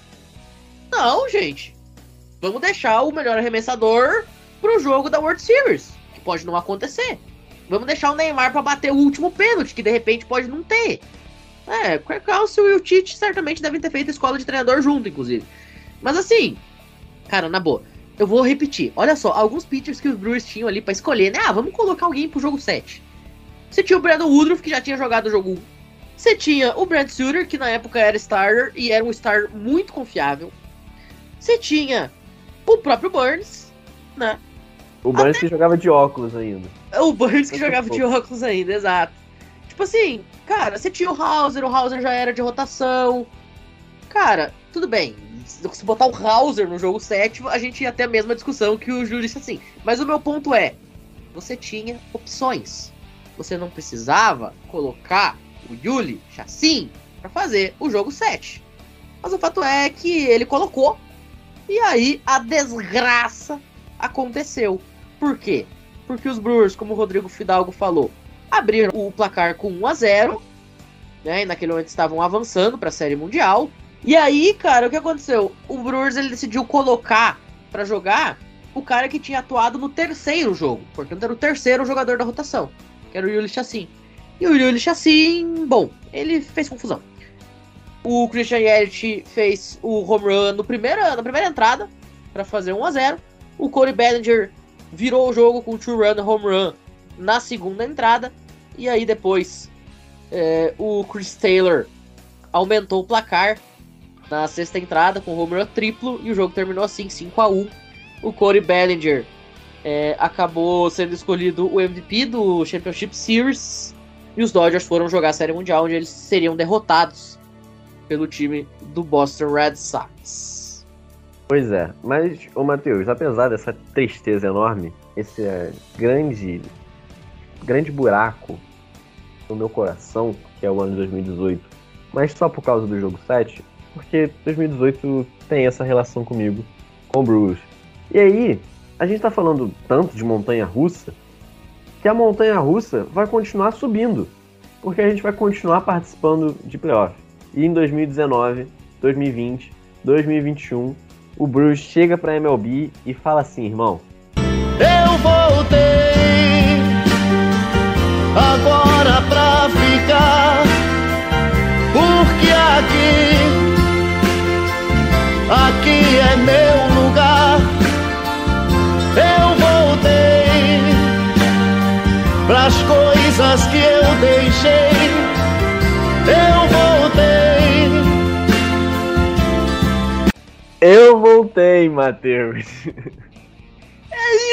Não, gente. Vamos deixar o melhor arremessador pro jogo da World Series, que pode não acontecer. Vamos deixar o Neymar pra bater o último pênalti, que de repente pode não ter. É, o Council e o Tite certamente devem ter feito escola de treinador junto, inclusive. Mas assim, cara, na boa, eu vou repetir. Olha só, alguns pitchers que os Brewers tinham ali pra escolher, né? Ah, vamos colocar alguém pro jogo 7. Você tinha o Brandon Woodruff, que já tinha jogado o jogo 1. Você tinha o Brad Suter, que na época era starter e era um star muito confiável. Você tinha o próprio Burns, né? O Burns que jogava de óculos ainda. O Burns que jogava de óculos ainda, exato. Tipo assim, cara, você tinha o Hauser, o Hauser já era de rotação. Cara, tudo bem. Se botar o Hauser no jogo 7, a gente ia ter a mesma discussão que o Júlio disse assim. Mas o meu ponto é, você tinha opções. Você não precisava colocar o Yuli Chassin pra fazer o jogo 7. Mas o fato é que ele colocou. E aí a desgraça aconteceu. Por quê? Porque os Brewers, como o Rodrigo Fidalgo falou, abriram o placar com 1 a 0 né? E naquele momento estavam avançando para a Série Mundial. E aí, cara, o que aconteceu? O Brewers ele decidiu colocar para jogar o cara que tinha atuado no terceiro jogo. Portanto, era o terceiro jogador da rotação, que era o Yuli Chassin. E o Yuli Chassin, bom, ele fez confusão. O Christian Yelich fez o home run no primeira, na primeira entrada para fazer 1 a 0 O Corey Bellinger virou o jogo com o two-run home run na segunda entrada. E aí depois é, o Chris Taylor aumentou o placar na sexta entrada com o home run triplo e o jogo terminou assim 5 a 1 O Corey Bellinger é, acabou sendo escolhido o MVP do Championship Series e os Dodgers foram jogar a Série Mundial onde eles seriam derrotados pelo time do Boston Red Sox. Pois é, mas, ô Matheus, apesar dessa tristeza enorme, esse é, grande, grande buraco no meu coração, que é o ano de 2018, mas só por causa do jogo 7, porque 2018 tem essa relação comigo, com o Brewers. E aí, a gente tá falando tanto de montanha russa, que a montanha russa vai continuar subindo, porque a gente vai continuar participando de playoff. E em 2019, 2020, 2021, o Brewers chega pra MLB e fala assim, irmão, Eu voltei agora pra ficar, porque aqui, aqui é meu lugar. Eu voltei pras coisas que eu deixei. Eu voltei. eu voltei, Matheus.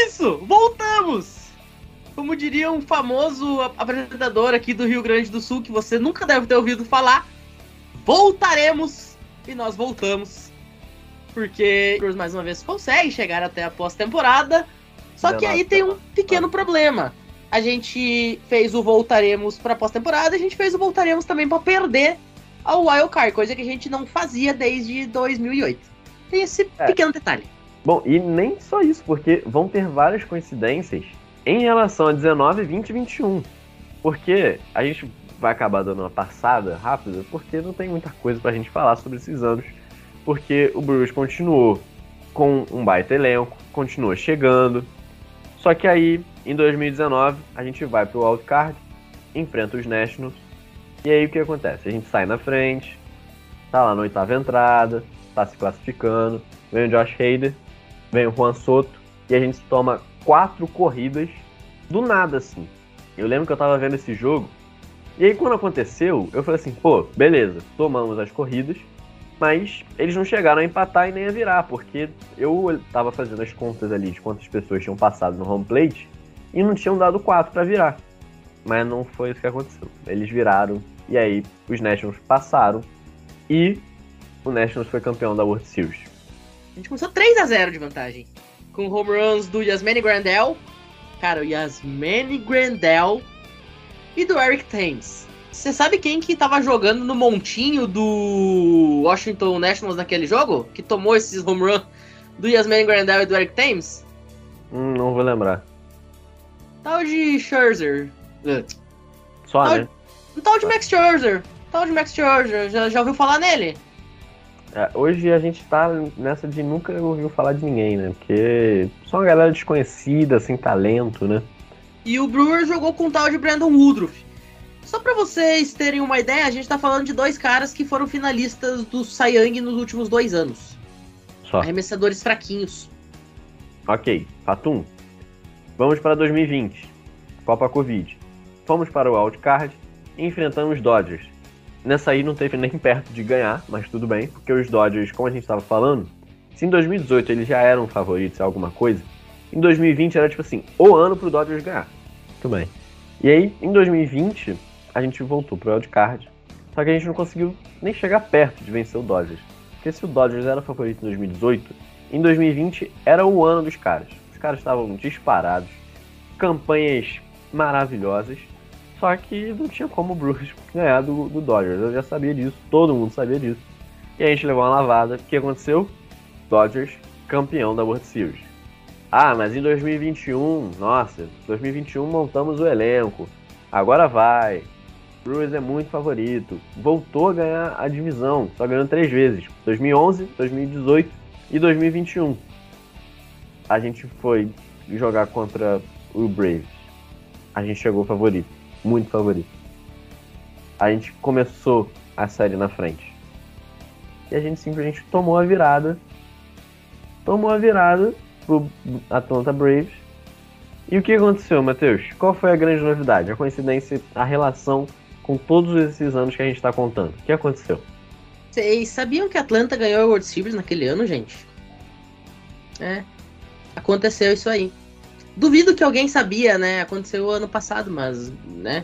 Isso, voltamos! Como diria um famoso ap- apresentador aqui do Rio Grande do Sul, que você nunca deve ter ouvido falar, voltaremos! E nós voltamos. Porque o Brewers mais uma vez consegue chegar até a pós-temporada. Só que aí tem um pequeno problema. A gente fez o voltaremos pra pós-temporada, a gente fez o voltaremos também pra perder ao Wild Card, coisa que a gente não fazia desde 2008. Tem esse É. pequeno detalhe. Bom, e nem só isso, porque vão ter várias coincidências em relação a 19, 20 e 21. Porque a gente vai acabar dando uma passada rápida, porque não tem muita coisa pra gente falar sobre esses anos. Porque o Brewers continuou com um baita elenco, continuou chegando. Só que aí, em 2019, a gente vai pro wildcard, enfrenta os Nationals. E aí o que acontece? A gente sai na frente, tá lá na oitava entrada, tá se classificando, vem o Josh Hader, vem o Juan Soto, e a gente toma quatro corridas do nada, assim. Eu lembro que eu tava vendo esse jogo, e aí quando aconteceu, eu falei assim, pô, beleza, tomamos as corridas, mas eles não chegaram a empatar e nem a virar, porque eu tava fazendo as contas ali de quantas pessoas tinham passado no home plate e não tinham dado quatro pra virar. Mas não foi isso que aconteceu. Eles viraram, e aí os Nationals passaram, e o Nationals foi campeão da World Series. A gente começou 3 a 0 de vantagem. Com home runs do Yasmani Grandel. Cara, o Yasmani Grandel e do Eric Thames. Você sabe quem que tava jogando no montinho do Washington Nationals naquele jogo? Que tomou esses home runs do Yasmani Grandel e do Eric Thames? Hum, não vou lembrar. Tal de Scherzer. Uh, Só, Ah, né? Um tal de Max Scherzer. Tal de Max Scherzer. Já, já ouviu falar nele? É, hoje a gente tá nessa de nunca ouviu falar de ninguém, né? Porque só uma galera desconhecida, sem talento, né? E o Brewers jogou com o tal de Brandon Woodruff. Só pra vocês terem uma ideia, a gente tá falando de dois caras que foram finalistas do Cy Young nos últimos dois anos. Só. Arremessadores fraquinhos. Ok, Fatum. Vamos para 2020. Copa Covid. Fomos para o Wildcard e enfrentamos os Dodgers. Nessa aí não teve nem perto de ganhar, mas tudo bem, porque os Dodgers, como a gente estava falando, se em 2018 eles já eram favoritos em alguma coisa, em 2020 era tipo assim, o ano pro Dodgers ganhar. Tudo bem. E aí, em 2020, a gente voltou pro Wildcard, só que a gente não conseguiu nem chegar perto de vencer o Dodgers. Porque se o Dodgers era favorito em 2018, em 2020 era o ano dos caras. Os caras estavam disparados, campanhas maravilhosas, só que não tinha como o Brewers ganhar do, do Dodgers. Eu já sabia disso, todo mundo sabia disso. E a gente levou uma lavada. O que aconteceu? Dodgers campeão da World Series. Ah, mas em 2021, nossa, 2021 montamos o elenco. Agora vai. Brewers é muito favorito. Voltou a ganhar a divisão, só ganhou três vezes: 2011, 2018 e 2021. A gente foi jogar contra o Braves. A gente chegou favorito, muito favorito. A gente começou a série na frente. E a gente simplesmente tomou a virada. Tomou a virada pro Atlanta Braves. E o que aconteceu, Matheus? Qual foi a grande novidade? A coincidência, a relação com todos esses anos que a gente está contando. O que aconteceu? Vocês sabiam que Atlanta ganhou a World Series naquele ano, gente? É. Aconteceu isso aí. Duvido que alguém sabia, né? Aconteceu ano passado, mas, né?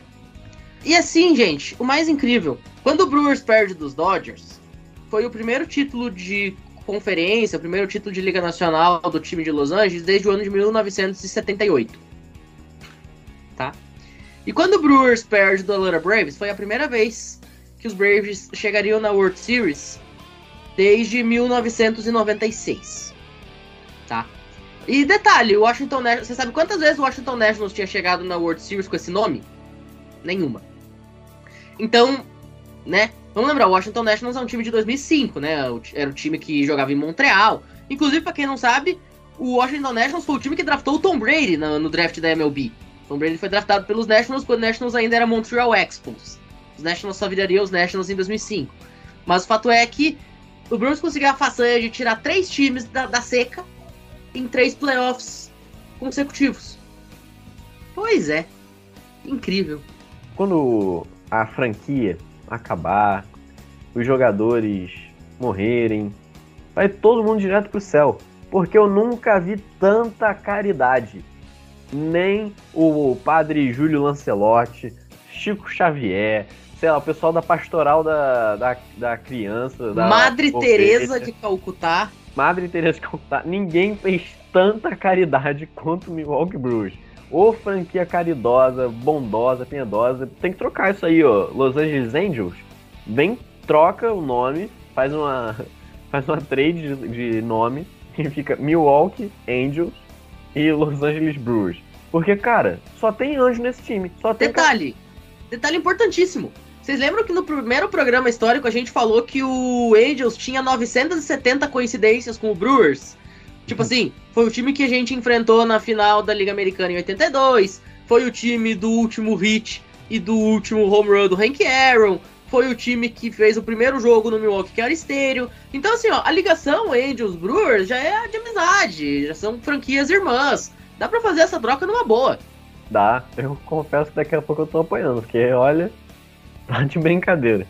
E assim, gente, o mais incrível, quando o Brewers perde dos Dodgers, foi o primeiro título de conferência, o primeiro título de Liga Nacional do time de Los Angeles desde o ano de 1978. Tá? E quando o Brewers perde do Atlanta Braves, foi a primeira vez que os Braves chegariam na World Series desde 1996. Tá? E detalhe, o Washington Nationals, você sabe quantas vezes o Washington Nationals tinha chegado na World Series com esse nome? Nenhuma. Então, né? Vamos lembrar, o Washington Nationals é um time de 2005, né? Era o time que jogava em Montreal. Inclusive, para quem não sabe, o Washington Nationals foi o time que draftou o Tom Brady no, no draft da MLB. Tom Brady foi draftado pelos Nationals quando o Nationals ainda era Montreal Expos. Os Nationals só virariam os Nationals em 2005. Mas o fato é que o Brewers conseguiu a façanha de tirar três times da, da seca em três playoffs consecutivos. Pois é. Incrível. Quando a franquia acabar, os jogadores morrerem, vai todo mundo direto pro céu. Porque eu nunca vi tanta caridade. Nem o padre Júlio Lancelotti, Chico Xavier, sei lá, o pessoal da pastoral da, da, da criança. Da Madre Teresa de Calcutá. Madre Teresa Calcutá. Ninguém fez tanta caridade quanto o Milwaukee Brewers. Ô franquia caridosa, bondosa, piedosa. Tem que trocar isso aí, ó. Los Angeles Angels. Vem, troca o nome, faz uma, faz uma trade de, de nome e fica Milwaukee Angels e Los Angeles Brewers. Porque, cara, só tem anjo nesse time. Só tem Detalhe, detalhe importantíssimo. Vocês lembram que no primeiro programa histórico a gente falou que o Angels tinha 970 coincidências com o Brewers? Tipo assim, foi o time que a gente enfrentou na final da Liga Americana em 82, foi o time do último hit e do último home run do Hank Aaron, foi o time que fez o primeiro jogo no Milwaukee que era estéreo. Então assim, ó, a ligação Angels Brewers já é de amizade, já são franquias irmãs. Dá para fazer essa troca numa boa. Dá, eu confesso que daqui a pouco eu tô apoiando, porque olha, tá de brincadeira.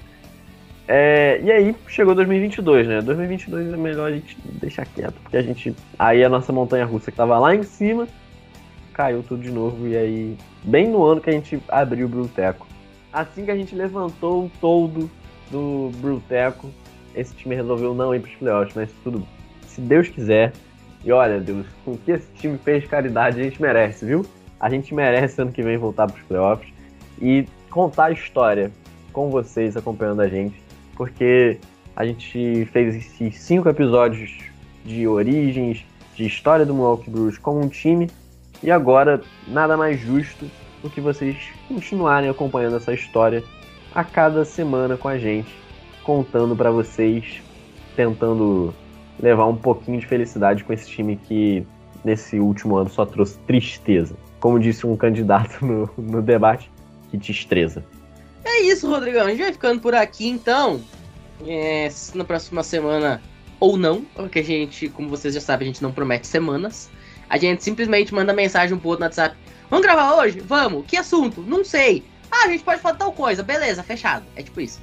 É, e aí chegou 2022, né? 2022 é melhor a gente deixar quieto, porque a gente. Aí a nossa montanha russa que tava lá em cima caiu tudo de novo, e aí, bem no ano que a gente abriu o Bruteco. Assim que a gente levantou o todo do Bruteco, esse time resolveu não ir pros playoffs, mas tudo, se Deus quiser. E olha, Deus, com que esse time fez caridade, a gente merece, viu? A gente merece ano que vem voltar pros playoffs e contar a história com vocês acompanhando a gente porque a gente fez esses cinco episódios de origens, de história do Milwaukee Brewers como um time, e agora nada mais justo do que vocês continuarem acompanhando essa história a cada semana com a gente, contando para vocês, tentando levar um pouquinho de felicidade com esse time que nesse último ano só trouxe tristeza. Como disse um candidato no, no debate, que destreza. É isso, Rodrigão. A gente vai ficando por aqui então. É, na próxima semana ou não, porque a gente, como vocês já sabem, a gente não promete semanas. A gente simplesmente manda mensagem um pro outro no WhatsApp. Vamos gravar hoje? Vamos. Que assunto? Não sei. Ah, a gente pode falar tal coisa. Beleza, fechado. É tipo isso.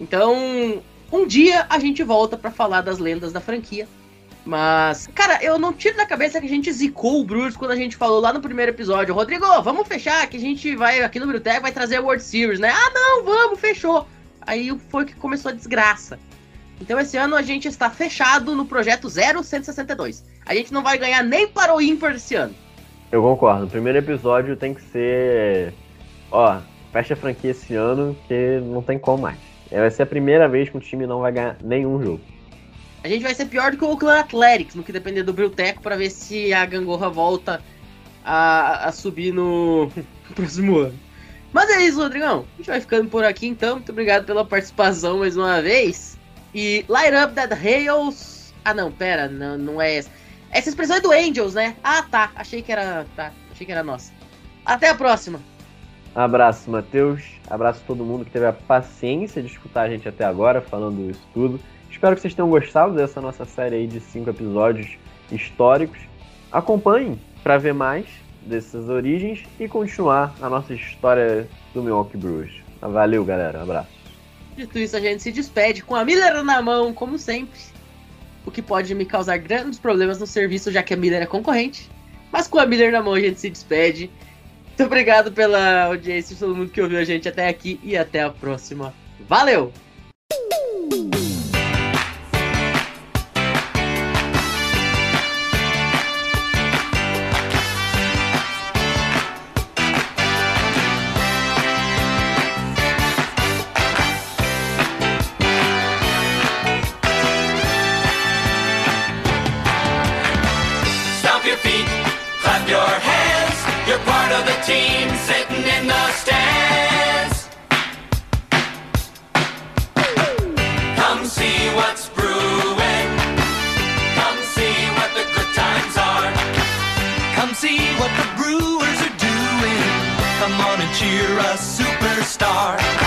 Então, um dia a gente volta para falar das lendas da franquia. Mas, cara, eu não tiro da cabeça que a gente zicou o Brewers quando a gente falou lá no primeiro episódio. Rodrigo, vamos fechar que a gente vai aqui no Brutec vai trazer a World Series, né? Ah, não, vamos, fechou. Aí foi que começou a desgraça. Então esse ano a gente está fechado no projeto 0162. A gente não vai ganhar nem para o ímpar esse ano. Eu concordo. O primeiro episódio tem que ser. Ó, fecha a franquia esse ano que não tem como mais. Vai ser a primeira vez que o time não vai ganhar nenhum jogo. A gente vai ser pior do que o Oakland Athletics, no que depender do Brilteco, para ver se a gangorra volta a, a subir no, no próximo ano. Mas é isso, Rodrigão. A gente vai ficando por aqui então. Muito obrigado pela participação mais uma vez. E Light Up That Hails. Ah, não, pera, não, não é essa. Essa expressão é do Angels, né? Ah, tá. Achei que era. Tá, achei que era nossa. Até a próxima. Abraço, Matheus. Abraço a todo mundo que teve a paciência de escutar a gente até agora, falando isso tudo. Espero que vocês tenham gostado dessa nossa série aí de cinco episódios históricos. acompanhem para ver mais dessas origens e continuar a nossa história do Milwaukee Brewers. Valeu, galera. Abraço. Dito isso, a gente se despede com a Miller na mão, como sempre. O que pode me causar grandes problemas no serviço, já que a Miller é concorrente. Mas com a Miller na mão, a gente se despede. Muito obrigado pela audiência, todo mundo que ouviu a gente até aqui e até a próxima. Valeu! heart.